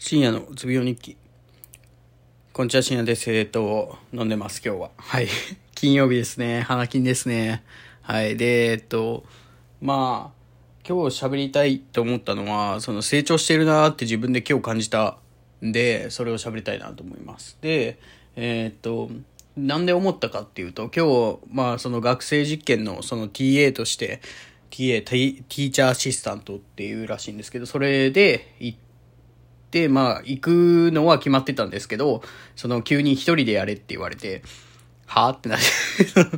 深夜のうつ病日記。こんにちは、深夜です。えっと、飲んでます、今日は。はい。金曜日ですね。花金ですね。はい。で、えっと、まあ、今日喋りたいと思ったのは、その成長してるなって自分で今日感じたんで、それを喋りたいなと思います。で、えっと、なんで思ったかっていうと、今日、まあ、その学生実験のその TA として、TA、ティーチャーアシスタントっていうらしいんですけど、それで行って、まあ、行くのは決まってたんですけど、その急に一人でやれって言われて、はぁってなって、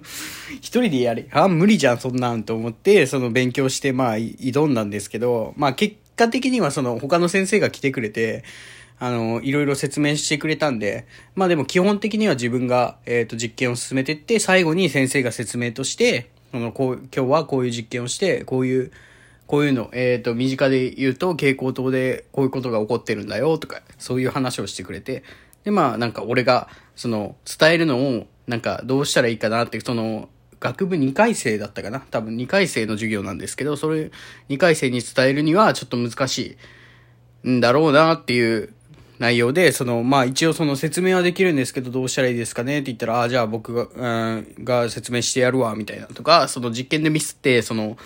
一人でやれ、あ無理じゃん、そんなんと思って、その勉強して、まあ、挑んだんですけど、まあ、結果的にはその他の先生が来てくれて、あの、いろいろ説明してくれたんで、まあでも基本的には自分が、えっ、と、実験を進めてって、最後に先生が説明として、この、こう、今日はこういう実験をして、こういう、こういうの、えっ、と、身近で言うと、蛍光灯でこういうことが起こってるんだよ、とか、そういう話をしてくれて、で、まあ、なんか俺が、その、伝えるのを、なんか、どうしたらいいかなって、その、学部2回生だったかな？多分2回生の授業なんですけど、それ、2回生に伝えるにはちょっと難しいんだろうなっていう内容で、その、まあ一応その説明はできるんですけど、どうしたらいいですかねって言ったら、ああ、じゃあ僕が、うん、が説明してやるわ、みたいなとか、その実験でミスって、その、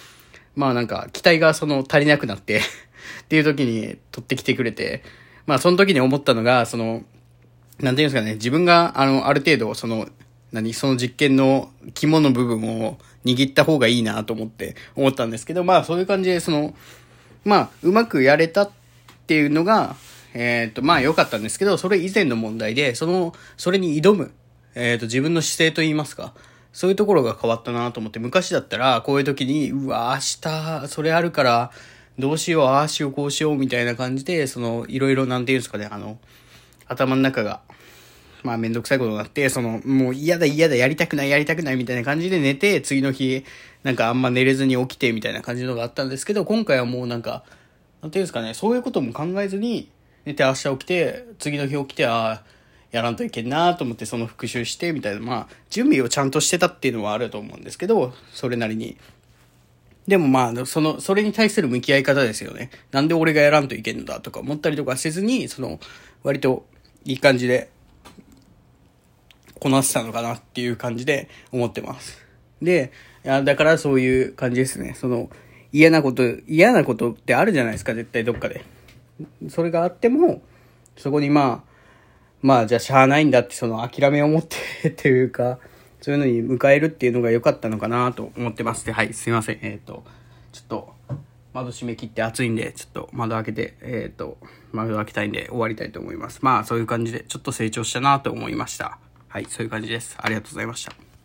まあなんか、期待がその足りなくなって っていう時に取ってきてくれて、まあその時に思ったのが、その、なんていうんですかね、自分が、あの、ある程度、その、何、その実験の肝の部分を握った方がいいなと思って思ったんですけど、まあそういう感じで、その、まあ、うまくやれたっていうのが、えっ、と、まあ良かったんですけど、それ以前の問題で、その、それに挑む、えっ、と、自分の姿勢といいますか、そういうところが変わったなと思って、昔だったら、こういう時に、うわ、明日、それあるから、どうしよう、ああしよう、こうしよう、みたいな感じで、その、いろいろ、なんていうんですかね、あの、頭の中が、まあめんどくさいことになって、その、もう嫌だ嫌だ、やりたくない、やりたくないみたいな感じで寝て、次の日、なんかあんま寝れずに起きてみたいな感じのがあったんですけど、今回はもうなんか、なんていうんですかね、そういうことも考えずに、寝て明日起きて、次の日起きて、ああ、やらんといけんなと思ってその復習してみたいな、まあ、準備をちゃんとしてたっていうのはあると思うんですけど、それなりに。でもまあ、その、それに対する向き合い方ですよね。なんで俺がやらんといけんのだとか思ったりとかせずに、その、割といい感じで、こなせたのかなっていう感じで思ってます。で、いやだからそういう感じですね。その、嫌なこと、嫌なことってあるじゃないですか、絶対どっかで。それがあっても、そこにまあ、まあじゃあしゃあないんだってその諦めを持ってっていうか、そういうのに迎えるっていうのが良かったのかなと思ってます。で、はい、すいません。えっ、と、ちょっと、窓閉め切って暑いんで、ちょっと窓開けて、えっ、と、窓開けたいんで終わりたいと思います。まあそういう感じで、ちょっと成長したなと思いました。はい、そういう感じです。ありがとうございました。